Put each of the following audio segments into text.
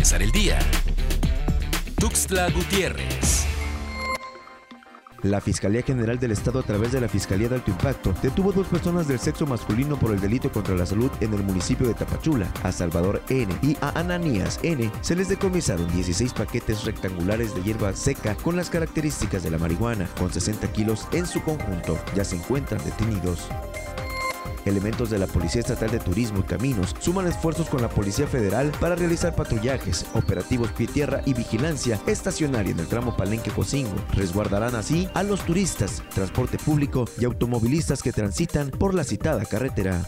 empezar el día. Tuxtla Gutiérrez. La Fiscalía General del Estado a través de la Fiscalía de Alto Impacto detuvo dos personas del sexo masculino por el delito contra la salud en el municipio de Tapachula. A Salvador N y a Ananías N se les decomisaron 16 paquetes rectangulares de hierba seca con las características de la marihuana, con 60 kilos en su conjunto. Ya se encuentran detenidos. Elementos de la Policía Estatal de Turismo y Caminos suman esfuerzos con la Policía Federal para realizar patrullajes, operativos pie tierra y vigilancia estacionaria en el tramo Palenque-Cocingo. Resguardarán así a los turistas, transporte público y automovilistas que transitan por la citada carretera.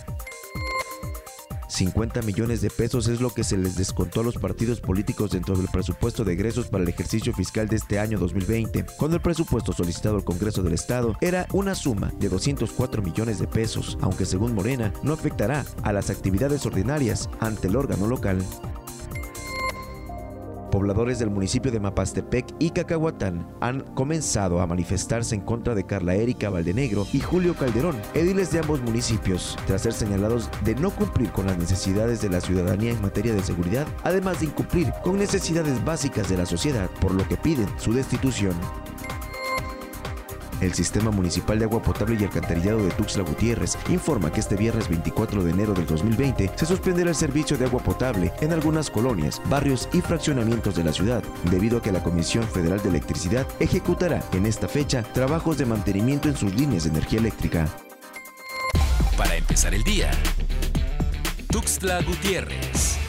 50 millones de pesos es lo que se les descontó a los partidos políticos dentro del presupuesto de egresos para el ejercicio fiscal de este año 2020, cuando el presupuesto solicitado al Congreso del Estado era una suma de 204 millones de pesos, aunque según Morena no afectará a las actividades ordinarias ante el órgano local pobladores del municipio de Mapastepec y Cacahuatán han comenzado a manifestarse en contra de Carla Erika Valdenegro y Julio Calderón, ediles de ambos municipios, tras ser señalados de no cumplir con las necesidades de la ciudadanía en materia de seguridad, además de incumplir con necesidades básicas de la sociedad, por lo que piden su destitución. El Sistema Municipal de Agua Potable y Alcantarillado de Tuxtla Gutiérrez informa que este viernes 24 de enero del 2020 se suspenderá el servicio de agua potable en algunas colonias, barrios y fraccionamientos de la ciudad, debido a que la Comisión Federal de Electricidad ejecutará en esta fecha trabajos de mantenimiento en sus líneas de energía eléctrica. Para empezar el día, Tuxtla Gutiérrez.